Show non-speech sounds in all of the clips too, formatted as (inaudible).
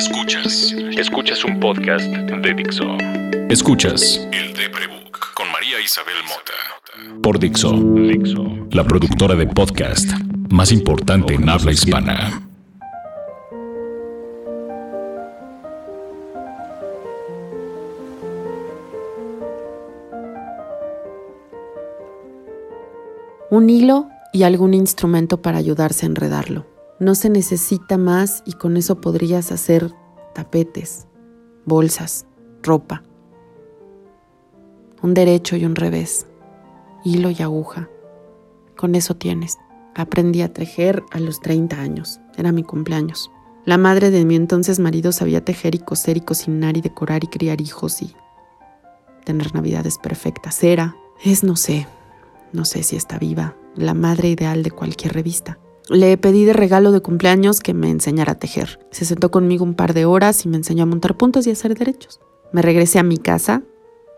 Escuchas. Escuchas un podcast de Dixo. Escuchas El Deprebook con María Isabel Mota. Por Dixo. Dixo. La productora de podcast más importante en habla hispana. Un hilo y algún instrumento para ayudarse a enredarlo. No se necesita más y con eso podrías hacer tapetes, bolsas, ropa. Un derecho y un revés, hilo y aguja. Con eso tienes. Aprendí a tejer a los 30 años. Era mi cumpleaños. La madre de mi entonces marido sabía tejer y coser y cocinar y decorar y criar hijos y tener navidades perfectas. Era, es no sé, no sé si está viva, la madre ideal de cualquier revista. Le pedí de regalo de cumpleaños que me enseñara a tejer. Se sentó conmigo un par de horas y me enseñó a montar puntos y hacer derechos. Me regresé a mi casa,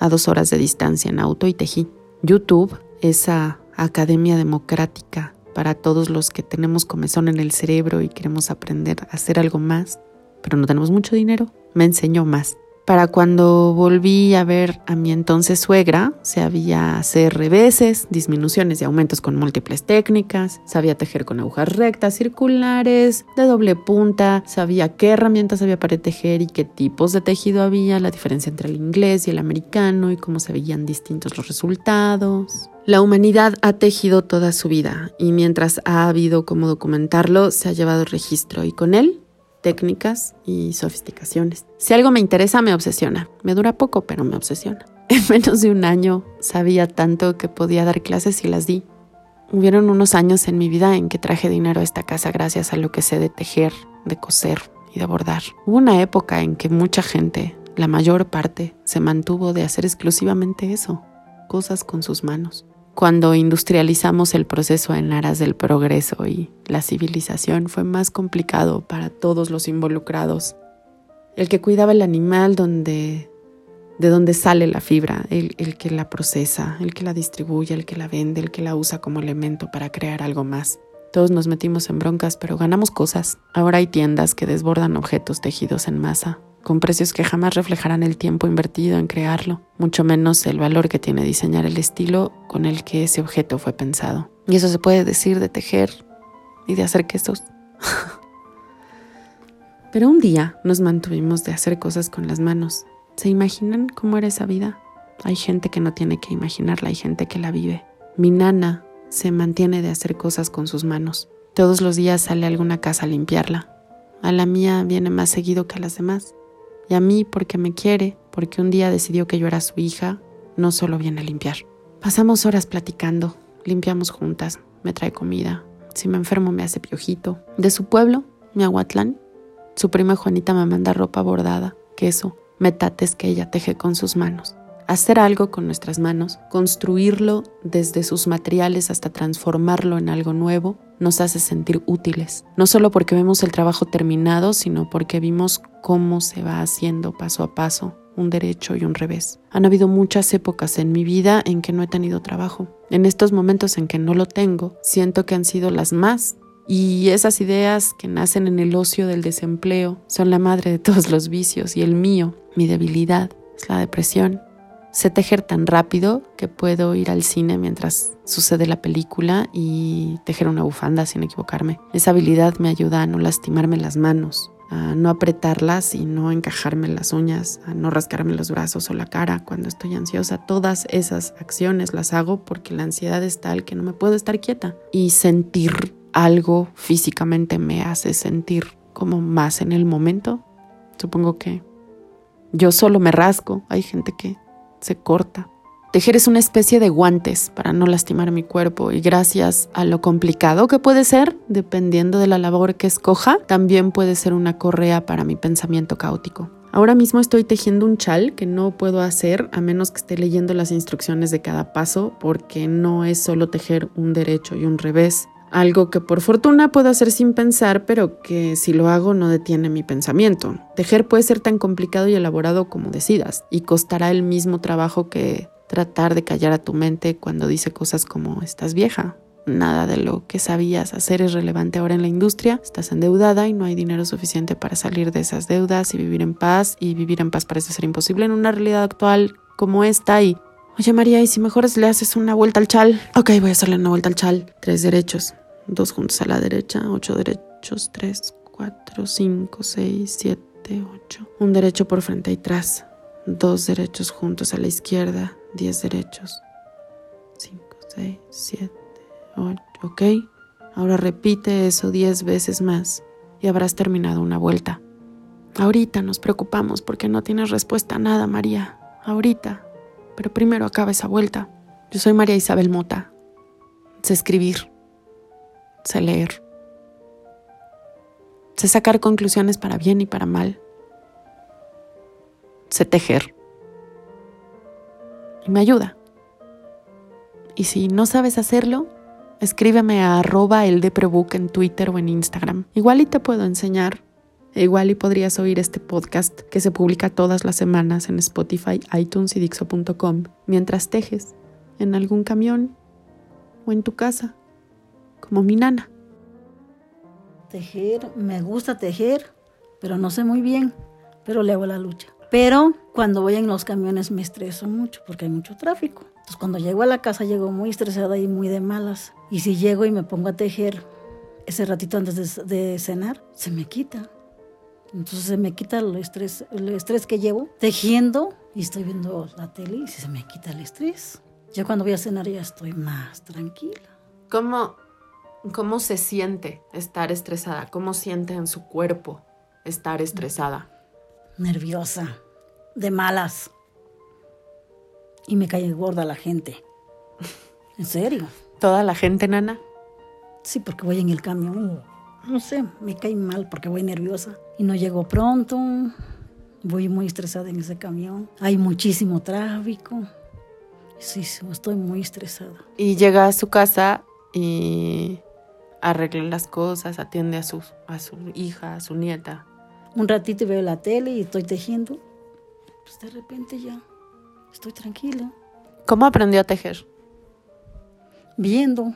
a dos horas de distancia en auto, y tejí. YouTube, esa academia democrática para todos los que tenemos comezón en el cerebro y queremos aprender a hacer algo más, pero no tenemos mucho dinero, me enseñó más. Para cuando volví a ver a mi entonces suegra, sabía hacer reveses, disminuciones y aumentos con múltiples técnicas, sabía tejer con agujas rectas, circulares, de doble punta, sabía qué herramientas había para tejer y qué tipos de tejido había, la diferencia entre el inglés y el americano y cómo se veían distintos los resultados. La humanidad ha tejido toda su vida y mientras ha habido cómo documentarlo, se ha llevado registro y con él técnicas y sofisticaciones. Si algo me interesa, me obsesiona. Me dura poco, pero me obsesiona. (laughs) En menos de un año sabía tanto que podía dar clases y las di. Hubieron unos años en mi vida en que traje dinero a esta casa gracias a lo que sé de tejer, de coser y de bordar. Hubo una época en que mucha gente, la mayor parte, se mantuvo de hacer exclusivamente eso, cosas con sus manos cuando industrializamos el proceso en aras del progreso y la civilización fue más complicado para todos los involucrados. El que cuidaba el animal donde, de donde sale la fibra, el, el que la procesa, el que la distribuye, el que la vende, el que la usa como elemento para crear algo más. Todos nos metimos en broncas, pero ganamos cosas. Ahora hay tiendas que desbordan objetos tejidos en masa, con precios que jamás reflejarán el tiempo invertido en crearlo, mucho menos el valor que tiene diseñar el estilo con el que ese objeto fue pensado. Y eso se puede decir de tejer y de hacer quesos. (laughs) Pero un día nos mantuvimos de hacer cosas con las manos. ¿Se imaginan cómo era esa vida? Hay gente que no tiene que imaginarla, hay gente que la vive. Mi nana se mantiene de hacer cosas con sus manos. Todos los días sale a alguna casa a limpiarla. A la mía viene más seguido que a las demás. Y a mí porque me quiere, porque un día decidió que yo era su hija, no solo viene a limpiar. Pasamos horas platicando, limpiamos juntas, me trae comida. Si me enfermo me hace piojito. De su pueblo, Miahuatlán, su prima Juanita me manda ropa bordada, queso, metates que ella teje con sus manos hacer algo con nuestras manos, construirlo desde sus materiales hasta transformarlo en algo nuevo, nos hace sentir útiles. No solo porque vemos el trabajo terminado, sino porque vimos cómo se va haciendo paso a paso un derecho y un revés. Han habido muchas épocas en mi vida en que no he tenido trabajo. En estos momentos en que no lo tengo, siento que han sido las más y esas ideas que nacen en el ocio del desempleo son la madre de todos los vicios y el mío, mi debilidad, es la depresión. Sé tejer tan rápido que puedo ir al cine mientras sucede la película y tejer una bufanda sin equivocarme. Esa habilidad me ayuda a no lastimarme las manos, a no apretarlas y no encajarme las uñas, a no rascarme los brazos o la cara cuando estoy ansiosa. Todas esas acciones las hago porque la ansiedad es tal que no me puedo estar quieta. Y sentir algo físicamente me hace sentir como más en el momento. Supongo que yo solo me rasco. Hay gente que se corta. Tejer es una especie de guantes para no lastimar mi cuerpo y gracias a lo complicado que puede ser, dependiendo de la labor que escoja, también puede ser una correa para mi pensamiento caótico. Ahora mismo estoy tejiendo un chal que no puedo hacer a menos que esté leyendo las instrucciones de cada paso porque no es solo tejer un derecho y un revés, algo que por fortuna puedo hacer sin pensar, pero que si lo hago no detiene mi pensamiento. Tejer puede ser tan complicado y elaborado como decidas, y costará el mismo trabajo que tratar de callar a tu mente cuando dice cosas como estás vieja, Nada de lo que sabías hacer es relevante ahora en la industria. Estás endeudada y no hay dinero suficiente para salir de esas deudas y vivir en paz. Y vivir en paz parece ser imposible en una realidad actual como esta. Y, oye María, ¿y si mejor le haces una vuelta al chal? Ok, voy a hacerle una vuelta al chal. Tres derechos. Dos juntos a la derecha, ocho derechos, tres, cuatro, cinco, seis, siete, ocho. Un derecho por frente y atrás. Dos derechos juntos a la izquierda, diez derechos. Cinco, seis, siete ¿ok? Ahora repite eso diez veces más y habrás terminado una vuelta. Ahorita nos preocupamos porque no tienes respuesta a nada, María. Ahorita. Pero primero acaba esa vuelta. Yo soy María Isabel Mota. Sé escribir. Sé leer. Sé sacar conclusiones para bien y para mal. Sé tejer. Y me ayuda. Y si no sabes hacerlo, escríbeme a arroba el en Twitter o en Instagram. Igual y te puedo enseñar. E igual y podrías oír este podcast que se publica todas las semanas en Spotify, iTunes y Dixo.com mientras tejes en algún camión o en tu casa, como mi nana. Tejer, me gusta tejer, pero no sé muy bien, pero le hago la lucha. Pero cuando voy en los camiones me estreso mucho porque hay mucho tráfico. Entonces cuando llego a la casa llego muy estresada y muy de malas. Y si llego y me pongo a tejer ese ratito antes de, cenar, se me quita. Entonces se me quita el estrés, el estrés que llevo tejiendo y estoy viendo la tele y se me quita el estrés. Ya cuando voy a cenar ya estoy más tranquila. ¿Cómo, cómo se siente estar estresada? ¿Cómo siente en su cuerpo estar estresada? Nerviosa, de malas. Y me cae gorda la gente. En serio. ¿Toda la gente, nana? Sí, porque voy en el camión. No sé, me cae mal porque voy nerviosa. Y no llego pronto. Voy muy estresada en ese camión. Hay muchísimo tráfico. Sí, estoy muy estresada. Y llega a su casa y arregla las cosas, atiende a su, a su hija, a su nieta. Un ratito veo la tele y estoy tejiendo. Pues de repente ya estoy tranquila. ¿Cómo aprendió a tejer? viendo.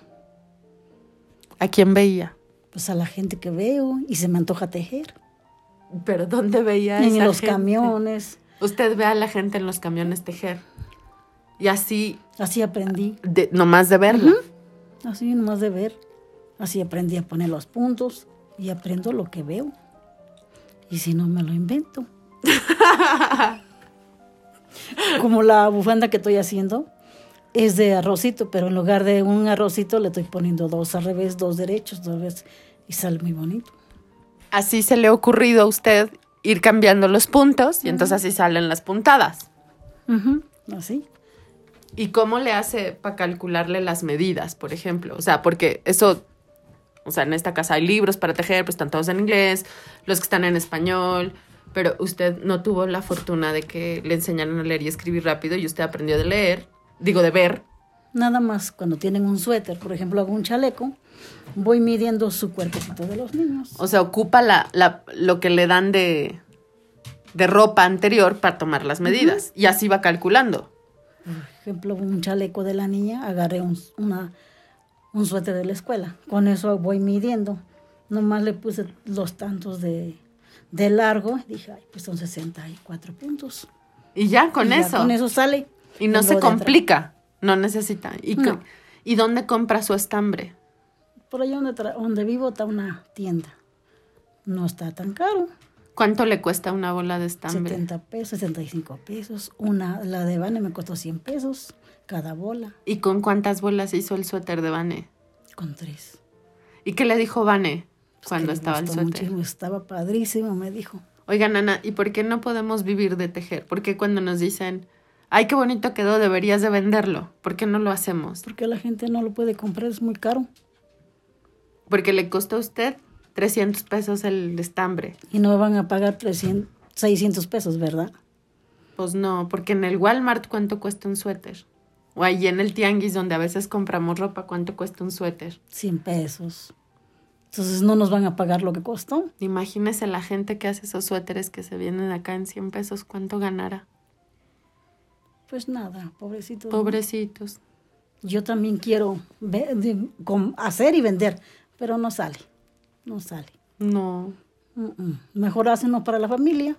¿A quién veía? Pues a la gente que veo y se me antoja tejer. ¿Pero dónde veía En los camiones. Usted ve a la gente en los camiones tejer. Y así... Así aprendí. De, nomás de verla. Así nomás de ver. Así aprendí a poner los puntos y aprendo lo que veo. Y si no, me lo invento. (laughs) Como la bufanda que estoy haciendo es de arrocito, pero en lugar de un arrocito le estoy poniendo dos al revés, dos derechos, dos revés, y sale muy bonito. Así se le ha ocurrido a usted ir cambiando los puntos y entonces así salen las puntadas. Así. ¿Y cómo le hace para calcularle las medidas, por ejemplo? O sea, porque eso, o sea, en esta casa hay libros para tejer, pues están todos en inglés, los que están en español, pero usted no tuvo la fortuna de que le enseñaran a leer y escribir rápido y usted aprendió de leer digo, de ver. Nada más cuando tienen un suéter, por ejemplo, hago un chaleco, voy midiendo su cuerpecito de los niños. O sea, ocupa la, la, lo que le dan de, de ropa anterior para tomar las medidas y así va calculando. Por ejemplo, un chaleco de la niña, agarré un, una, un suéter de la escuela. Con eso voy midiendo. Nomás le puse los tantos de, de largo. Dije, ay, pues son 64 puntos. Y ya, con eso. con eso sale. Y no se complica, no necesita. ¿Y, ¿Y dónde compra su estambre? Por allá donde, donde vivo está una tienda. No está tan caro. ¿Cuánto le cuesta una bola de estambre? 70 pesos, 65 pesos. Una, la de Bane me costó 100 pesos cada bola. ¿Y con cuántas bolas hizo el suéter de Bane? Con tres. ¿Y qué le dijo Bane pues cuando estaba el suéter? Muchísimo, estaba padrísimo, me dijo. Oiga, Nana, ¿y por qué no podemos vivir de tejer? Porque cuando nos dicen, ay, qué bonito quedó, deberías de venderlo. ¿Por qué no lo hacemos? Porque la gente no lo puede comprar, es muy caro. Porque le costó a usted 300 pesos el estambre. Y no van a pagar 300, 600 pesos, ¿verdad? Pues no, porque en el Walmart, ¿cuánto cuesta un suéter? O ahí en el tianguis donde a veces compramos ropa, ¿cuánto cuesta un suéter? 100 pesos. Entonces no nos van a pagar lo que costó. Imagínese la gente que hace esos suéteres que se vienen acá en 100 pesos, ¿cuánto ganará? Pues nada, pobrecitos. Pobrecitos. Yo también quiero hacer y vender, pero no sale, no sale. No. Mejor hacenlo para la familia,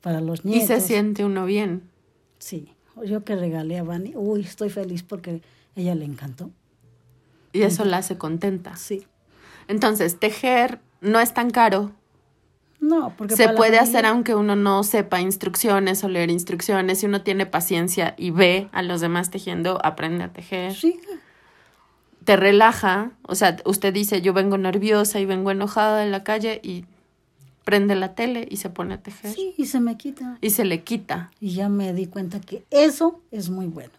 para los Y nietos. se siente uno bien. Sí, yo que regalé a Vani, uy, estoy feliz porque ella le encantó. Y eso la hace contenta. Sí. Entonces, tejer no es tan caro. No, porque Se puede familia- hacer aunque uno no sepa instrucciones o leer instrucciones. Si uno tiene paciencia y ve a los demás tejiendo, aprende a tejer. Sí, Te relaja. O sea, usted dice, yo vengo nerviosa y vengo enojada en la calle y prende la tele y se pone a tejer. sí, y se me quita. Y se le quita. Y ya me di cuenta que eso es muy bueno.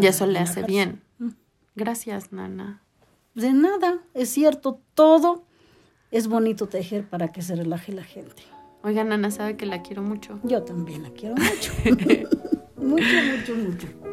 Y eso le hace bien. Mm. Gracias, Nana. De nada, es cierto, todo es bonito tejer para que se relaje la gente. Oiga, Nana, sabe que la quiero mucho. Yo también la quiero mucho. (laughs) (laughs) mucho, mucho, mucho.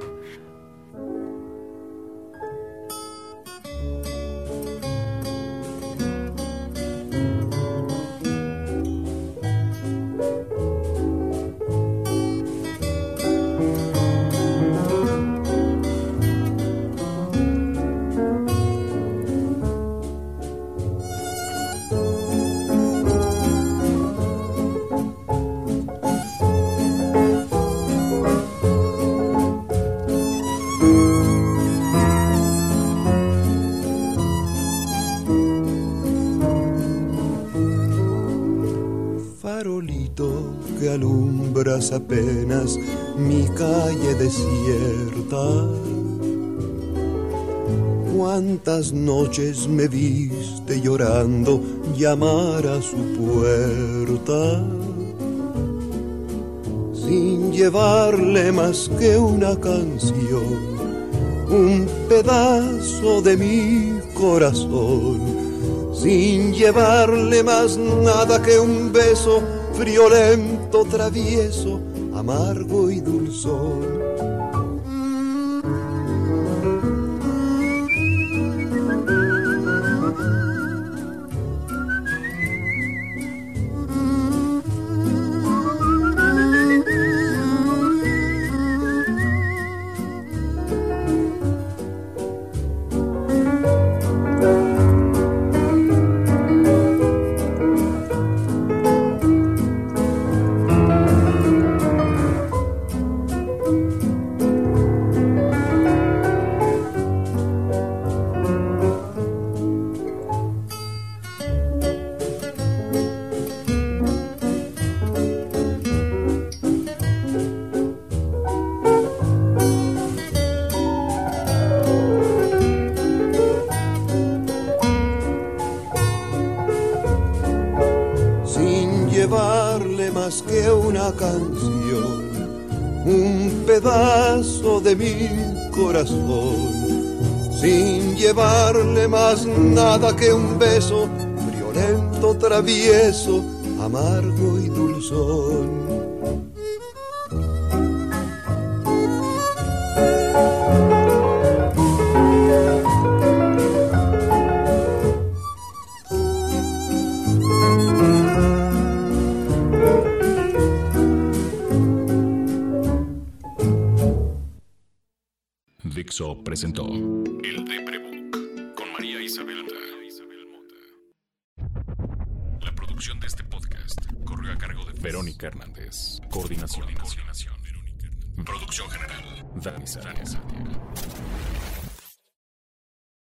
Apenas mi calle desierta. Cuántas noches me viste llorando llamar a su puerta. Sin llevarle más que una canción, un pedazo de mi corazón sin llevarle más nada que un beso friolento, travieso, amargo y dulzón. Un pedazo de mi corazón, sin llevarle más nada que un beso friolento, travieso, amargo y dulzón. Dixo presentó El Deprebook con María Isabel Mota. La producción de este podcast corrió a cargo de Verónica Hernández. Coordinación. Coordinación. Producción general. Dani Sánchez.